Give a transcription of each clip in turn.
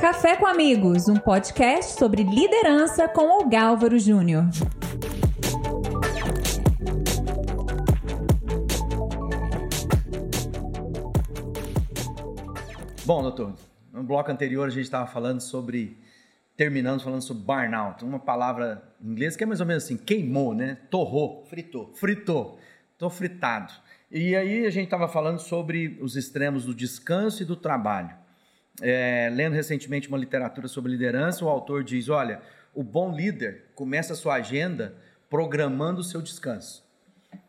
Café com Amigos, um podcast sobre liderança com o Gálvaro Júnior. Bom, doutor, no bloco anterior a gente estava falando sobre, terminando falando sobre burnout, uma palavra em inglês que é mais ou menos assim, queimou, né? Torrou. Fritou. Fritou. Tô fritado. E aí a gente estava falando sobre os extremos do descanso e do trabalho. É, lendo recentemente uma literatura sobre liderança, o autor diz: olha, o bom líder começa a sua agenda programando o seu descanso.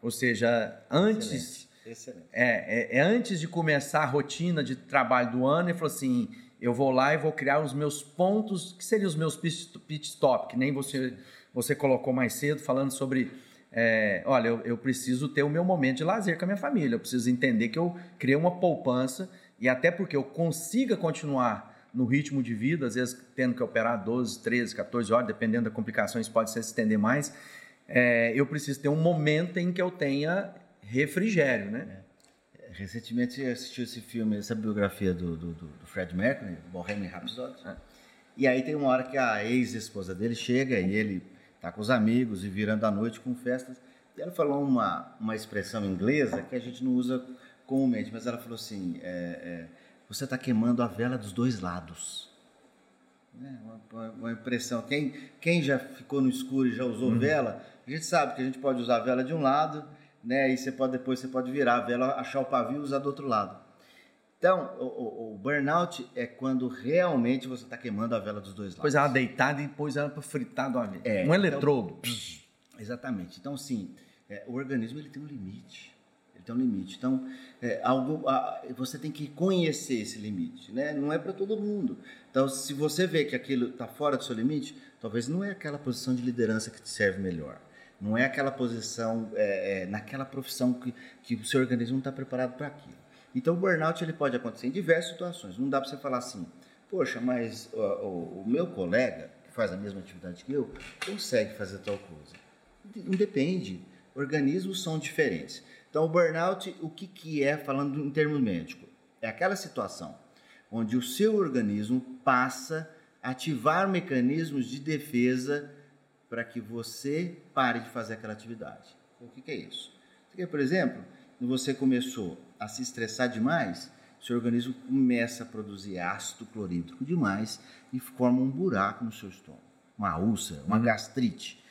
Ou seja, antes Excelente. é, é, é antes de começar a rotina de trabalho do ano, ele falou assim: eu vou lá e vou criar os meus pontos, que seriam os meus pit stop, que nem você, você colocou mais cedo, falando sobre. é, olha, eu, eu preciso ter o meu momento de lazer com a minha família, eu preciso entender que eu criei uma poupança e até porque eu consiga continuar no ritmo de vida, às vezes tendo que operar 12, 13, 14 horas, dependendo das complicações, pode se estender mais. é, eu preciso ter um momento em que eu tenha refrigério, né? Recentemente eu assisti esse filme, essa biografia do, do, do- do Fred Mercury, Bohemian Rhapsody. É. E aí tem uma hora que a ex-esposa dele chega e ele tá com os amigos e virando a noite com festas. E ela falou uma, uma expressão inglesa que a gente não usa comumente, mas ela falou assim, é, é, você está queimando a vela dos dois lados. Né? Uma, uma- impressão. Quem, quem já ficou no escuro e já usou vela, a gente sabe que a gente pode usar a vela de um lado, né? E você pode depois você pode virar a vela, achar o pavio e usar do outro lado. Então, o, o- o burnout é quando realmente você está queimando a vela dos dois lados. Pôs ela deitada e pôs ela para fritar do. É, um então- eletrodo. Exatamente. Então, sim, é, o organismo ele tem um limite. Tem um limite. Então, é, algo, a- você tem que conhecer esse limite, né? Não é para todo mundo. Então, se você vê que aquilo está fora do seu limite, talvez não é aquela posição de liderança que te serve melhor. Não é aquela posição, é, é, naquela profissão que, que o seu organismo não está preparado para aquilo. Então, o burnout ele pode acontecer em diversas situações. Não dá para você falar assim, poxa, mas ó, o, o meu colega, que faz a mesma atividade que eu, consegue fazer tal coisa. Não depende. Organismos são diferentes. Então, o burnout, o que, que é, falando em termos médicos? É aquela situação onde o seu organismo passa a ativar mecanismos de defesa para que você pare de fazer aquela atividade. O que, que é isso? Aqui, por exemplo, você começou a se estressar demais, seu organismo começa a produzir ácido clorídrico demais e forma um buraco no seu estômago, uma úlcera, uma gastrite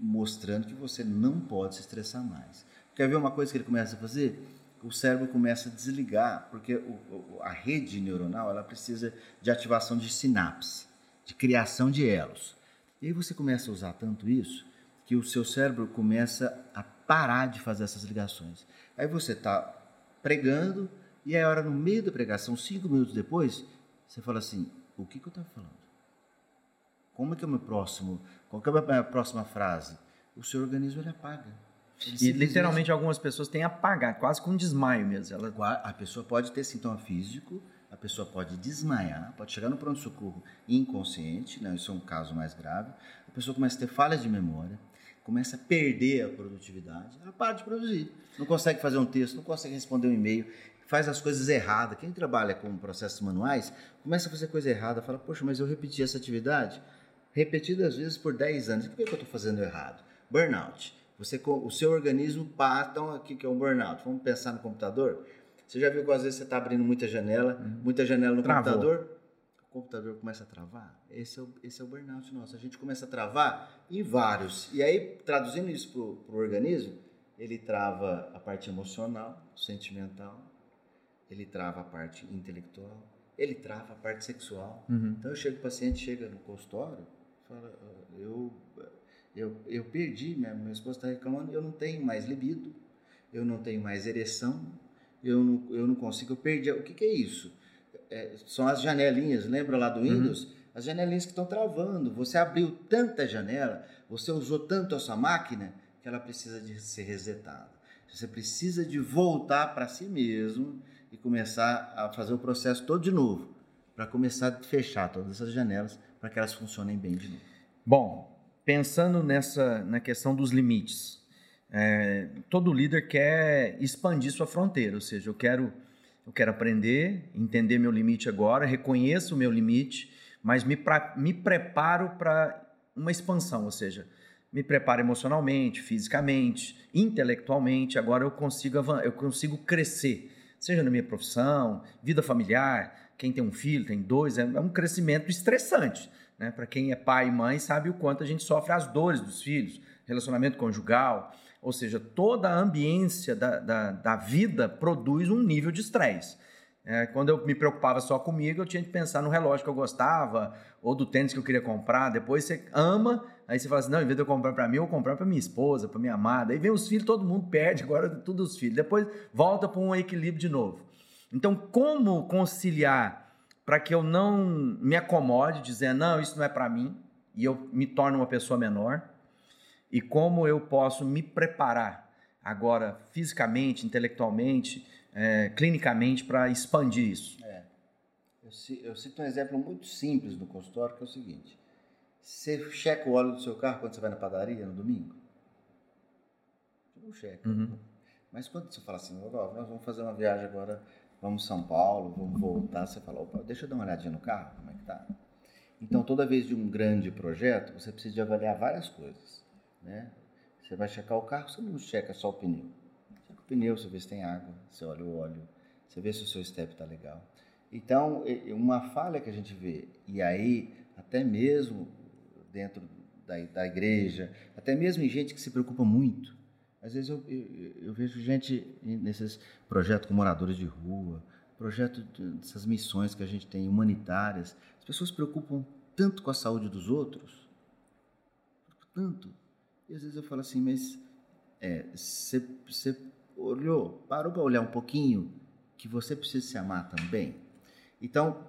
mostrando que você não pode se estressar mais. Quer ver uma coisa que ele começa a fazer? O cérebro começa a desligar, porque o- a rede neuronal ela precisa de ativação de sinapse, de criação de elos. E aí você começa a usar tanto isso que o seu cérebro começa a parar de fazer essas ligações. Aí você está pregando e aí a hora no meio da pregação, cinco minutos depois, você fala assim: o que, que eu estava falando? Como é que é o meu próximo? Qual é a minha próxima frase? O seu organismo ele apaga. Ele E literalmente algumas pessoas têm apagado, quase com um desmaio mesmo. Ela, a pessoa pode ter sintoma físico, a pessoa pode desmaiar, pode chegar no pronto-socorro inconsciente, não, isso é um caso mais grave. A pessoa começa a ter falhas de memória, começa a perder a produtividade, ela para de produzir. Não consegue fazer um texto, não consegue responder um e-mail, faz as coisas erradas. Quem trabalha com processos manuais começa a fazer coisa errada, fala, poxa, mas eu repeti essa atividade repetidas vezes por 10 anos. O que que eu estou fazendo errado? Burnout. Você, o seu organismo passa, então aqui que é um burnout. Vamos pensar no computador? Você já viu que às vezes você está abrindo muita janela, muita janela no Travou. computador? O computador começa a travar? Esse é, o, esse é o burnout nosso. A gente começa a travar em vários. E aí, traduzindo isso para o organismo, ele trava a parte emocional, sentimental, ele trava a parte intelectual, ele trava a parte sexual. Uhum. Então eu chego, o paciente chega no consultório, fala, "Ah, eu, eu, eu perdi, minha, minha esposa está reclamando, eu não tenho mais libido, eu não tenho mais ereção, eu não, eu não consigo, eu perdi. O que, que é isso? É, são as janelinhas, lembra lá do Windows? As janelinhas que estão travando. Você abriu tanta janela, você usou tanto a sua máquina, que ela precisa de ser resetada. Você precisa de voltar para si mesmo e começar a fazer o processo todo de novo, para começar a fechar todas essas janelas para que elas funcionem bem de novo. Bom, pensando nessa na questão dos limites, é, todo líder quer expandir sua fronteira, ou seja, eu quero Eu quero aprender, entender meu limite agora, reconheço o meu limite, mas me, pra, me preparo para uma expansão, ou seja, me preparo emocionalmente, fisicamente, intelectualmente. Agora eu consigo, eu consigo crescer, seja na minha profissão, vida familiar. Quem tem um filho, tem dois, é, é um crescimento estressante. Né? Para quem é pai e mãe, sabe o quanto a gente sofre as dores dos filhos, relacionamento conjugal, ou seja, toda a ambiência da, da, da vida produz um nível de estresse. É, quando eu me preocupava só comigo, eu tinha que pensar no relógio que eu gostava, ou do tênis que eu queria comprar. Depois você ama, aí você fala assim: não, em vez de eu comprar para mim, eu vou comprar para minha esposa, para minha amada. Aí vem os filhos, todo mundo perde, agora tudo os filhos. Depois volta para um equilíbrio de novo. Então, como conciliar para que eu não me acomode, dizendo, não, isso não é para mim, e eu me torne uma pessoa menor? E como eu posso me preparar agora, fisicamente, intelectualmente, é, clinicamente, para expandir isso? É. Eu, eu cito um exemplo muito simples no consultório, que é o seguinte. Você checa o óleo do seu carro quando você vai na padaria no domingo? Você não checa. Uhum. Mas quando você fala assim, nós vamos fazer uma viagem agora, vamos São Paulo, vamos voltar, você fala, opa, deixa eu dar uma olhadinha no carro, como é que tá? Então, toda vez de um grande projeto, você precisa de avaliar várias coisas, né? Você vai checar o carro, você não checa só o pneu pneu, você vê se tem água, você olha o óleo, você vê se o seu step está legal. Então, uma falha que a gente vê, e aí até mesmo dentro da, da igreja, até mesmo em gente que se preocupa muito, às vezes eu, eu, eu vejo gente nesses projetos com moradores de rua, projetos dessas missões que a gente tem humanitárias, as pessoas se preocupam tanto com a saúde dos outros, tanto, e às vezes eu falo assim, mas você é, olhou, parou para olhar um pouquinho que você precisa se amar também? Então,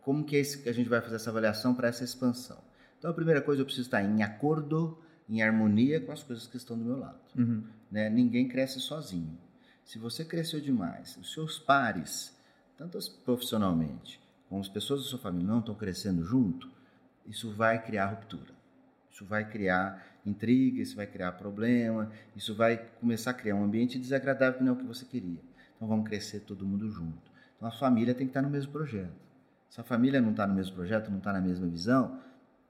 como que, é que a gente vai fazer essa avaliação para essa expansão? Então, a primeira coisa, eu preciso estar em acordo, em harmonia com as coisas que estão do meu lado. Uhum. Né? Ninguém cresce sozinho. Se você cresceu demais, os seus pares, tanto profissionalmente como as pessoas da sua família não estão crescendo junto, isso vai criar ruptura. Isso vai criar intriga, isso vai criar problema, isso vai começar a criar um ambiente desagradável que não é o que você queria. Então vamos crescer todo mundo junto. Então a família tem que estar no mesmo projeto. Se a família não está no mesmo projeto, não está na mesma visão,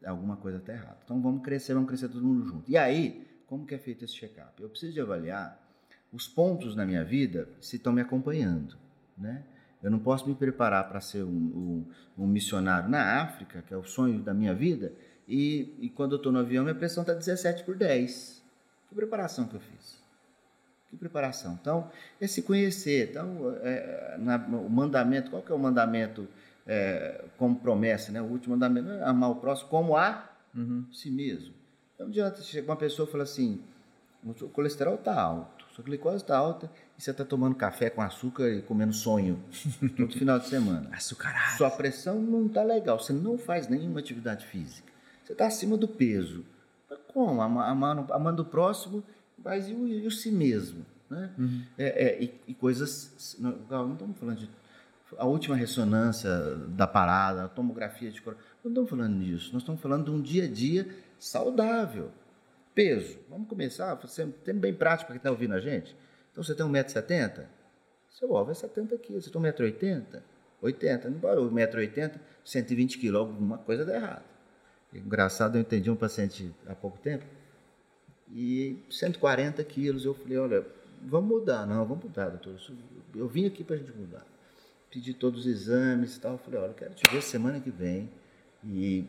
alguma coisa está errada. Então vamos crescer, vamos crescer todo mundo junto. E aí, como que é feito esse check-up? Eu preciso de avaliar os pontos na minha vida se estão me acompanhando, né? Eu não posso me preparar para ser um, um, um missionário na África, que é o sonho da minha vida, e, e quando eu estou no avião, minha pressão está 17 por 10. Que preparação que eu fiz? Que preparação? Então, esse conhecer. Então, é, na, o mandamento, qual que é o mandamento é, como promessa? Né? O último mandamento é amar o próximo como a uhum. si mesmo. Então, adianta, chega uma pessoa e fala assim, o colesterol está alto, sua glicose está alta e você está tomando café com açúcar e comendo sonho todo final de semana. Açucarado. Sua pressão não está legal, você não faz nenhuma atividade física. Você está acima do peso. Como? Amando, amando o próximo, mas e o, e o si mesmo? Né? Uhum. É, é, e, e, coisas. Não, não estamos falando de. A última ressonância da parada, a tomografia de coração. Não estamos falando disso. Nós estamos falando de um dia a dia saudável. Peso. Vamos começar. Tem bem prático para quem está ouvindo a gente. Então você tem 1,70m? Seu alvo é 70 quilos. Você tem 1,80m? 80. Não parou 1,80m, 120 quilos. Alguma coisa dá errado. Engraçado, eu entendi um paciente há pouco tempo e 140 quilos. Eu falei, olha, vamos mudar. Não, vamos mudar, doutor. Eu vim aqui para a gente mudar. Pedi todos os exames e tal. Eu falei, olha, eu quero te ver semana que vem. E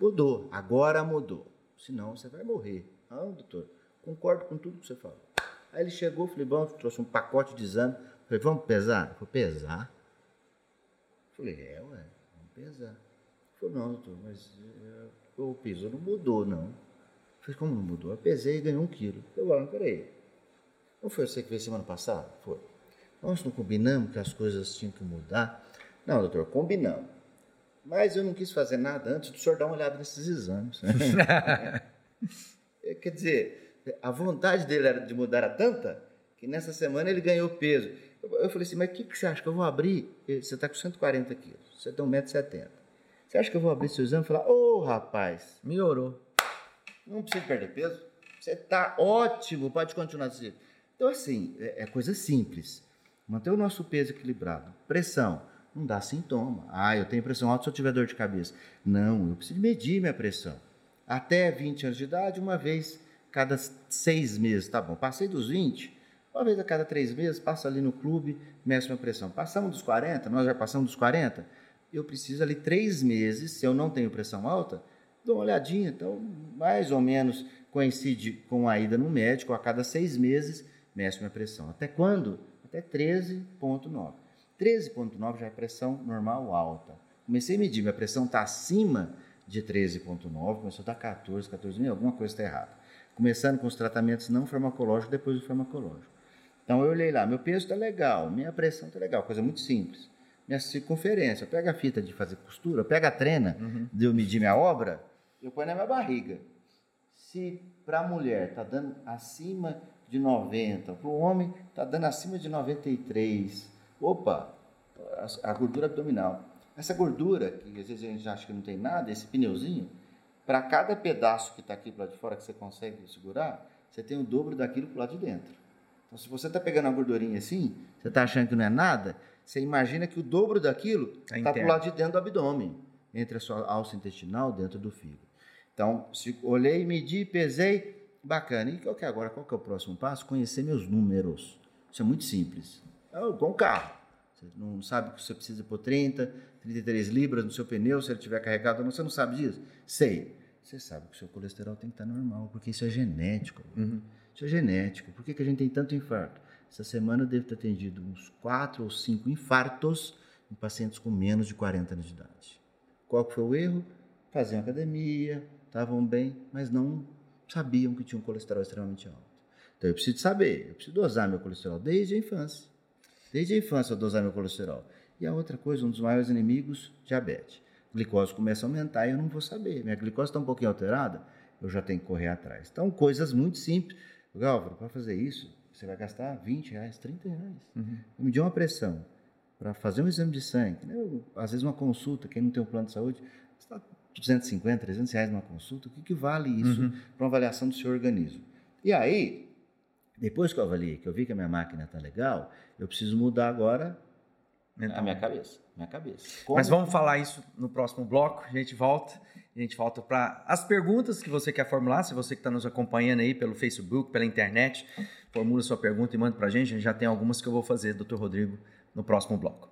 mudou, agora mudou. Senão você vai morrer. Ah, doutor, concordo com tudo que você falou. Aí ele chegou, falei, bom, trouxe um pacote de exame. Falei, vamos pesar? Falou, pesar? Falei, é, ué, vamos pesar. Falei, não, doutor, mas é, o peso não mudou, não. Falei, como não mudou? Eu pesei e ganhei um quilo. Eu falei, peraí. Não foi você que veio semana passada? Foi. Nós não combinamos que as coisas tinham que mudar? Não, doutor, combinamos. Mas eu não quis fazer nada antes do senhor dar uma olhada nesses exames. Quer dizer, a vontade dele era de mudar era tanta que nessa semana ele ganhou peso. Eu falei assim, mas o que, que você acha que eu vou abrir? Você está com 140 quilos, você tem 1,70m. Você acha que eu vou abrir seu exame e falar, ô oh, rapaz, melhorou. Não precisa perder peso. Você está ótimo, pode continuar assim. Então, assim, é, é coisa simples. Manter o nosso peso equilibrado. Pressão, não dá sintoma. Ah, eu tenho pressão alta se eu tiver dor de cabeça. Não, eu preciso medir minha pressão. Até 20 anos de idade, uma vez cada seis meses, tá bom. Passei dos 20, uma vez a cada três meses, passa ali no clube, meço minha pressão. Passamos dos 40, nós já passamos dos 40, eu preciso ali três meses, se eu não tenho pressão alta, dou uma olhadinha. Então, mais ou menos coincide com a ida no médico, a cada seis meses, meço minha pressão. Até quando? Até 13,9. 13,9 já é pressão normal alta. Comecei a medir, minha pressão está acima de 13,9, começou a estar 14, 14 alguma coisa está errada. Começando com os tratamentos não farmacológicos, depois do farmacológico. Então eu olhei lá, meu peso está legal, minha pressão está legal, coisa muito simples. Minha circunferência, eu pego a fita de fazer costura, eu pego a trena uhum. de eu medir minha obra, eu ponho na minha barriga. Se para a mulher está dando acima de 90, para o homem está dando acima de 93, opa, a, gordura abdominal. Essa gordura, que às vezes a gente acha que não tem nada, esse pneuzinho, para cada pedaço que está aqui para lado de fora que você consegue segurar, você tem o dobro daquilo para lado de dentro. Então, se você está pegando uma gordurinha assim, você está achando que não é nada, você imagina que o dobro daquilo está para o lado de dentro do abdômen, entre a sua alça intestinal, dentro do fígado. Então, se olhei, medi, pesei, bacana. E qual que é agora? Qual que é o próximo passo? Conhecer meus números. Isso é muito simples. É com o carro. Você não sabe que você precisa pôr 30, 33 libras no seu pneu, se ele estiver carregado ou não, você não sabe disso? Sei. Você sabe que o seu colesterol tem que estar normal, porque isso é genético. Uhum. Isso é genético. Por que, que a gente tem tanto infarto? Essa semana eu devo ter atendido uns 4 ou 5 infartos em pacientes com menos de 40 anos de idade. Qual foi o erro? Faziam academia, estavam bem, mas não sabiam que tinham um colesterol extremamente alto. Então eu preciso saber, eu preciso dosar meu colesterol desde a infância. Desde a infância eu dosar meu colesterol. E a outra coisa, um dos maiores inimigos, diabetes. A glicose começa a aumentar e eu não vou saber. Minha glicose está um pouquinho alterada, eu já tenho que correr atrás. Então, coisas muito simples. Gálvaro, para fazer isso, você vai gastar 20 reais, 30 reais. Uhum. Medir uma pressão para fazer um exame de sangue. Né? Às vezes uma consulta, quem não tem um plano de saúde, está 250, 300 reais numa consulta. O que, que vale isso uhum. para uma avaliação do seu organismo? E aí, depois que eu avaliei, que eu vi que a minha máquina está legal, eu preciso mudar agora então, a minha cabeça. Minha cabeça. Como... Mas vamos falar isso no próximo bloco. A gente volta. A gente volta para as perguntas que você quer formular. Se você que está nos acompanhando aí pelo Facebook, pela internet, formula sua pergunta e manda para a gente. A gente já tem algumas que eu vou fazer, doutor Rodrigo, no próximo bloco.